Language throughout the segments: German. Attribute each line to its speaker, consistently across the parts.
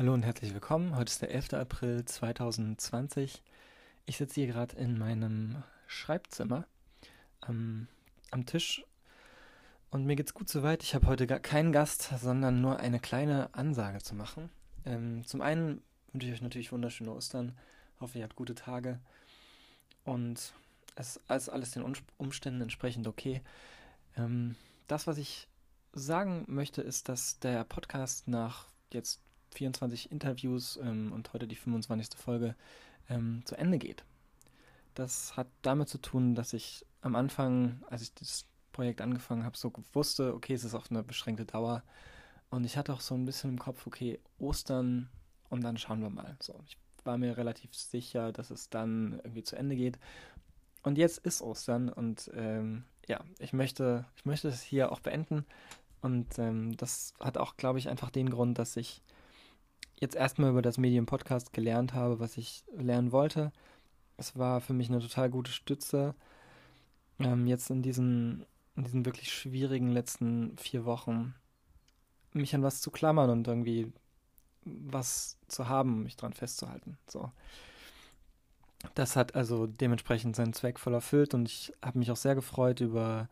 Speaker 1: Hallo und herzlich willkommen. Heute ist der 11. April 2020. Ich sitze hier gerade in meinem Schreibzimmer am, am Tisch und mir geht's gut soweit. Ich habe heute gar keinen Gast, sondern nur eine kleine Ansage zu machen. Ähm, zum einen wünsche ich euch natürlich wunderschöne Ostern. Hoffe, ihr habt gute Tage und es ist alles den Umständen entsprechend okay. Ähm, das, was ich sagen möchte, ist, dass der Podcast nach jetzt 24 Interviews ähm, und heute die 25. Folge ähm, zu Ende geht. Das hat damit zu tun, dass ich am Anfang, als ich das Projekt angefangen habe, so wusste, okay, es ist auf eine beschränkte Dauer. Und ich hatte auch so ein bisschen im Kopf, okay, Ostern und dann schauen wir mal. So, ich war mir relativ sicher, dass es dann irgendwie zu Ende geht. Und jetzt ist Ostern und ähm, ja, ich möchte, ich möchte es hier auch beenden. Und ähm, das hat auch, glaube ich, einfach den Grund, dass ich jetzt erstmal über das Medium Podcast gelernt habe, was ich lernen wollte. Es war für mich eine total gute Stütze, ähm, jetzt in diesen, in diesen wirklich schwierigen letzten vier Wochen mich an was zu klammern und irgendwie was zu haben, mich dran festzuhalten. So. Das hat also dementsprechend seinen Zweck voll erfüllt und ich habe mich auch sehr gefreut über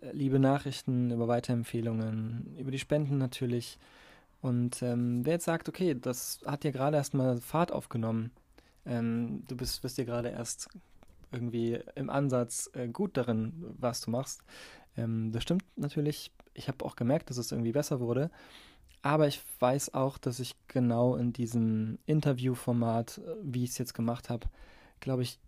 Speaker 1: äh, liebe Nachrichten, über Weiterempfehlungen, über die Spenden natürlich. Und ähm, wer jetzt sagt, okay, das hat dir gerade erstmal Fahrt aufgenommen, ähm, du bist, bist dir gerade erst irgendwie im Ansatz äh, gut darin, was du machst. Ähm, das stimmt natürlich. Ich habe auch gemerkt, dass es irgendwie besser wurde. Aber ich weiß auch, dass ich genau in diesem Interviewformat, äh, wie ich es jetzt gemacht habe, glaube ich,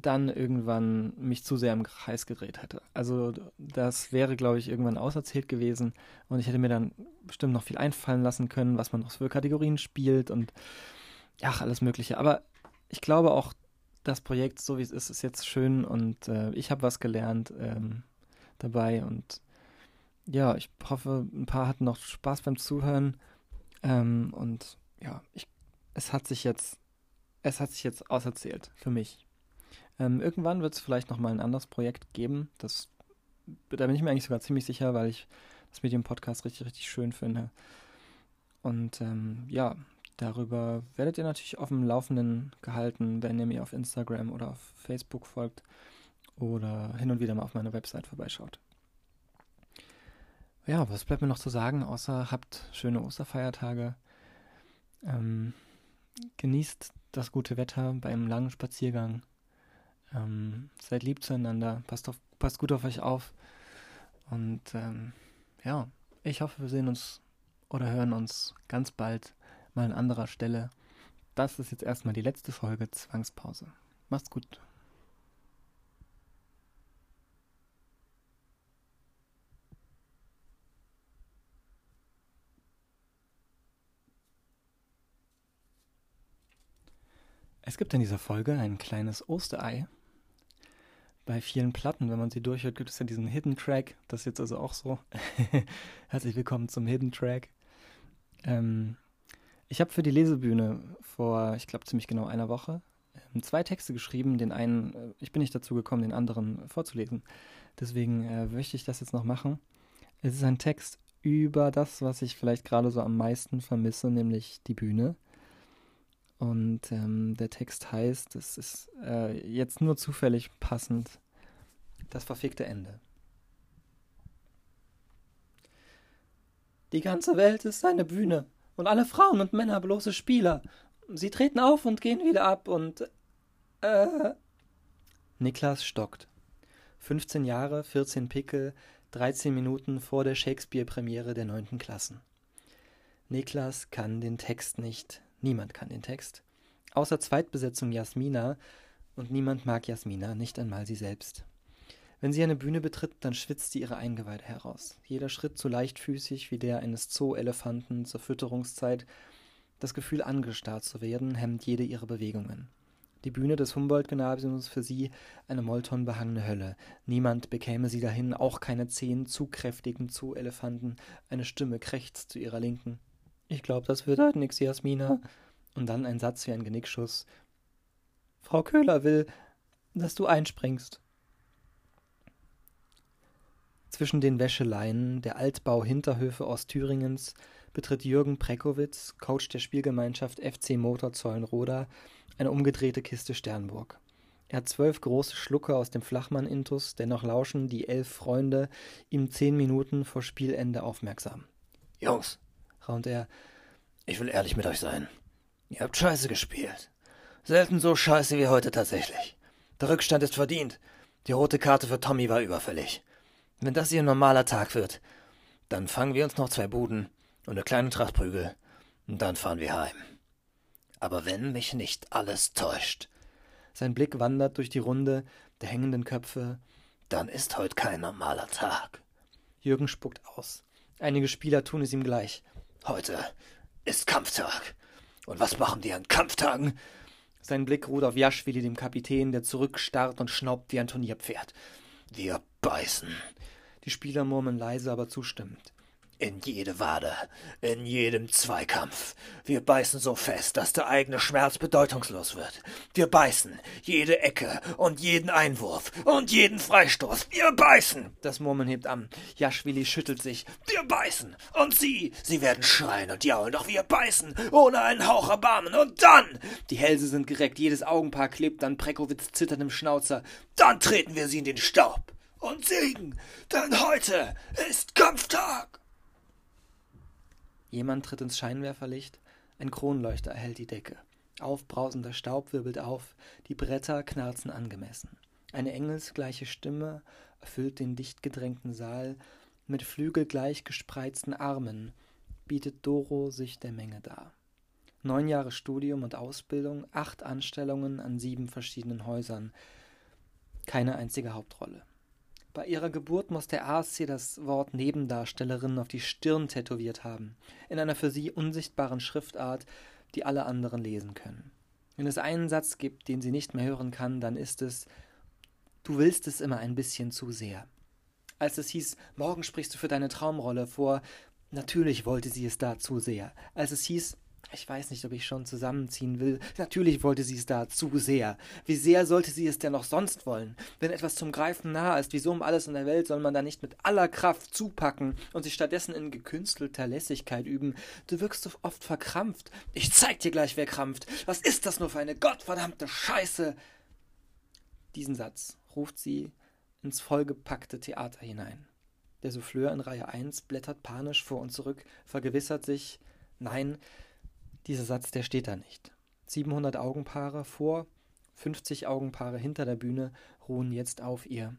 Speaker 1: dann irgendwann mich zu sehr im Kreis gedreht hätte. Also das wäre, glaube ich, irgendwann auserzählt gewesen und ich hätte mir dann bestimmt noch viel einfallen lassen können, was man noch für Kategorien spielt und ja, alles Mögliche. Aber ich glaube auch, das Projekt, so wie es ist, ist jetzt schön und äh, ich habe was gelernt ähm, dabei und ja, ich hoffe, ein paar hatten noch Spaß beim Zuhören ähm, und ja, ich, es hat sich jetzt, es hat sich jetzt auserzählt für mich. Ähm, irgendwann wird es vielleicht nochmal ein anderes Projekt geben. Das, da bin ich mir eigentlich sogar ziemlich sicher, weil ich das Medium-Podcast richtig, richtig schön finde. Und ähm, ja, darüber werdet ihr natürlich auf dem Laufenden gehalten, wenn ihr mir auf Instagram oder auf Facebook folgt oder hin und wieder mal auf meiner Website vorbeischaut. Ja, was bleibt mir noch zu sagen, außer habt schöne Osterfeiertage. Ähm, genießt das gute Wetter beim langen Spaziergang ähm, seid lieb zueinander, passt, auf, passt gut auf euch auf. Und ähm, ja, ich hoffe, wir sehen uns oder hören uns ganz bald mal an anderer Stelle. Das ist jetzt erstmal die letzte Folge Zwangspause. Macht's gut. Es gibt in dieser Folge ein kleines Osterei, bei vielen Platten, wenn man sie durchhört, gibt es ja diesen Hidden Track. Das ist jetzt also auch so. Herzlich willkommen zum Hidden Track. Ähm, ich habe für die Lesebühne vor, ich glaube, ziemlich genau einer Woche ähm, zwei Texte geschrieben. Den einen, äh, ich bin nicht dazu gekommen, den anderen vorzulesen. Deswegen äh, möchte ich das jetzt noch machen. Es ist ein Text über das, was ich vielleicht gerade so am meisten vermisse, nämlich die Bühne. Und ähm, der Text heißt, es ist äh, jetzt nur zufällig passend, das verfickte Ende. Die ganze Welt ist eine Bühne und alle Frauen und Männer bloße Spieler. Sie treten auf und gehen wieder ab und äh. Niklas stockt. 15 Jahre, 14 Pickel, 13 Minuten vor der Shakespeare-Premiere der 9. Klassen. Niklas kann den Text nicht, Niemand kann den Text. Außer Zweitbesetzung Jasmina, und niemand mag Jasmina, nicht einmal sie selbst. Wenn sie eine Bühne betritt, dann schwitzt sie ihre Eingeweide heraus. Jeder Schritt so leichtfüßig wie der eines Zoo-Elefanten zur Fütterungszeit. Das Gefühl, angestarrt zu werden, hemmt jede ihrer Bewegungen. Die Bühne des Humboldt-Gymnasiums für sie eine moltonbehangene Hölle. Niemand bekäme sie dahin, auch keine zehn zu kräftigen Zoo-Elefanten. Eine Stimme krächzt zu ihrer Linken. Ich glaube, das wird halt nix, Jasmina. Und dann ein Satz wie ein Genickschuss. Frau Köhler will, dass du einspringst. Zwischen den Wäscheleien der Altbau-Hinterhöfe Ostthüringens betritt Jürgen Prekowitz, Coach der Spielgemeinschaft FC Motor Zollenroda, eine umgedrehte Kiste Sternburg. Er hat zwölf große Schlucke aus dem Flachmann-Intus, dennoch lauschen die elf Freunde ihm zehn Minuten vor Spielende aufmerksam.
Speaker 2: Jungs, raunt er, ich will ehrlich mit euch sein. Ihr habt scheiße gespielt. Selten so scheiße wie heute tatsächlich. Der Rückstand ist verdient. Die rote Karte für Tommy war überfällig. Wenn das ein normaler Tag wird, dann fangen wir uns noch zwei Buden und eine kleine Tracht Prügel, und dann fahren wir heim. Aber wenn mich nicht alles täuscht,
Speaker 1: sein Blick wandert durch die Runde der hängenden Köpfe.
Speaker 2: Dann ist heute kein normaler Tag.
Speaker 1: Jürgen spuckt aus. Einige Spieler tun es ihm gleich.
Speaker 2: Heute ist Kampftag. Und was machen die an Kampftagen?
Speaker 1: Sein Blick ruht auf Jaschwili, dem Kapitän, der zurückstarrt und schnaubt wie ein Turnierpferd.
Speaker 2: Wir beißen.
Speaker 1: Die Spieler murmeln leise, aber zustimmend.
Speaker 2: In jede Wade, in jedem Zweikampf. Wir beißen so fest, dass der eigene Schmerz bedeutungslos wird. Wir beißen jede Ecke und jeden Einwurf und jeden Freistoß. Wir beißen!
Speaker 1: Das Murmeln hebt an. Jaschwili schüttelt sich.
Speaker 2: Wir beißen! Und sie, sie werden schreien und jaulen, doch wir beißen, ohne einen Hauch Erbarmen. Und dann!
Speaker 1: Die Hälse sind gereckt, jedes Augenpaar klebt an Prekowitz zitterndem Schnauzer.
Speaker 2: Dann treten wir sie in den Staub und siegen, denn heute ist Kampftag!
Speaker 1: Jemand tritt ins Scheinwerferlicht, ein Kronleuchter erhellt die Decke. Aufbrausender Staub wirbelt auf, die Bretter knarzen angemessen. Eine engelsgleiche Stimme erfüllt den dicht gedrängten Saal, mit flügelgleich gespreizten Armen bietet Doro sich der Menge dar. Neun Jahre Studium und Ausbildung, acht Anstellungen an sieben verschiedenen Häusern, keine einzige Hauptrolle. Bei ihrer Geburt muss der ASC das Wort Nebendarstellerin auf die Stirn tätowiert haben, in einer für sie unsichtbaren Schriftart, die alle anderen lesen können. Wenn es einen Satz gibt, den sie nicht mehr hören kann, dann ist es Du willst es immer ein bisschen zu sehr. Als es hieß, morgen sprichst du für deine Traumrolle vor, natürlich wollte sie es da zu sehr. Als es hieß, ich weiß nicht, ob ich schon zusammenziehen will. Natürlich wollte sie es da zu sehr. Wie sehr sollte sie es denn noch sonst wollen? Wenn etwas zum Greifen nahe ist, wieso um alles in der Welt soll man da nicht mit aller Kraft zupacken und sich stattdessen in gekünstelter Lässigkeit üben? Du wirkst so oft verkrampft. Ich zeig dir gleich, wer krampft. Was ist das nur für eine gottverdammte Scheiße? Diesen Satz ruft sie ins vollgepackte Theater hinein. Der Souffleur in Reihe 1 blättert panisch vor und zurück, vergewissert sich, nein, dieser Satz, der steht da nicht. 700 Augenpaare vor, 50 Augenpaare hinter der Bühne ruhen jetzt auf ihr.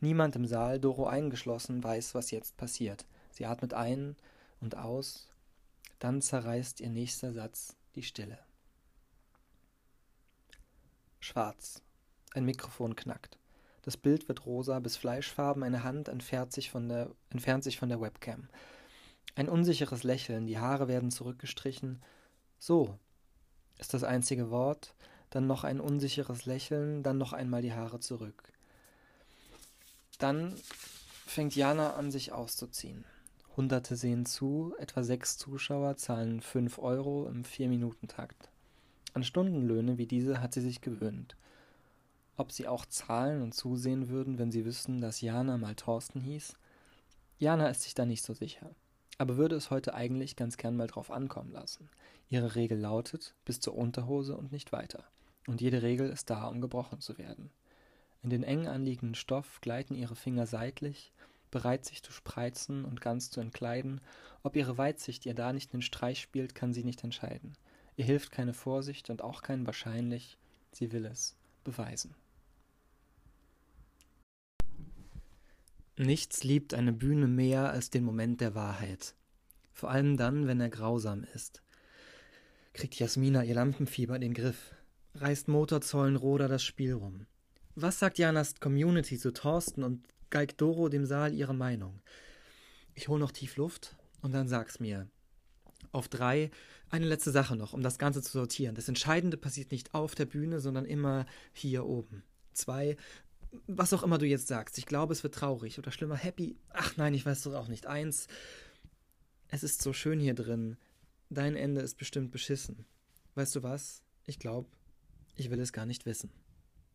Speaker 1: Niemand im Saal, Doro eingeschlossen, weiß, was jetzt passiert. Sie atmet ein und aus, dann zerreißt ihr nächster Satz die Stille. Schwarz. Ein Mikrofon knackt. Das Bild wird rosa bis fleischfarben, eine Hand entfernt sich von der, entfernt sich von der Webcam. Ein unsicheres Lächeln, die Haare werden zurückgestrichen, so ist das einzige Wort, dann noch ein unsicheres Lächeln, dann noch einmal die Haare zurück. Dann fängt Jana an, sich auszuziehen. Hunderte sehen zu, etwa sechs Zuschauer zahlen fünf Euro im Vier-Minuten-Takt. An Stundenlöhne wie diese hat sie sich gewöhnt. Ob sie auch zahlen und zusehen würden, wenn sie wüssten, dass Jana mal Thorsten hieß? Jana ist sich da nicht so sicher aber würde es heute eigentlich ganz gern mal drauf ankommen lassen. Ihre Regel lautet bis zur Unterhose und nicht weiter. Und jede Regel ist da, um gebrochen zu werden. In den eng anliegenden Stoff gleiten ihre Finger seitlich, bereit sich zu spreizen und ganz zu entkleiden. Ob ihre Weitsicht ihr da nicht den Streich spielt, kann sie nicht entscheiden. Ihr hilft keine Vorsicht und auch kein Wahrscheinlich. Sie will es beweisen. Nichts liebt eine Bühne mehr als den Moment der Wahrheit. Vor allem dann, wenn er grausam ist. Kriegt Jasmina ihr Lampenfieber in den Griff, reißt Motorzollenroder das Spiel rum. Was sagt Janas Community zu Thorsten und geigt Doro dem Saal ihre Meinung? Ich hol noch tief Luft und dann sag's mir. Auf drei eine letzte Sache noch, um das Ganze zu sortieren. Das Entscheidende passiert nicht auf der Bühne, sondern immer hier oben. Zwei, was auch immer du jetzt sagst. Ich glaube, es wird traurig oder schlimmer happy. Ach nein, ich weiß doch auch nicht. Eins, es ist so schön hier drin. Dein Ende ist bestimmt beschissen. Weißt du was? Ich glaube, ich will es gar nicht wissen.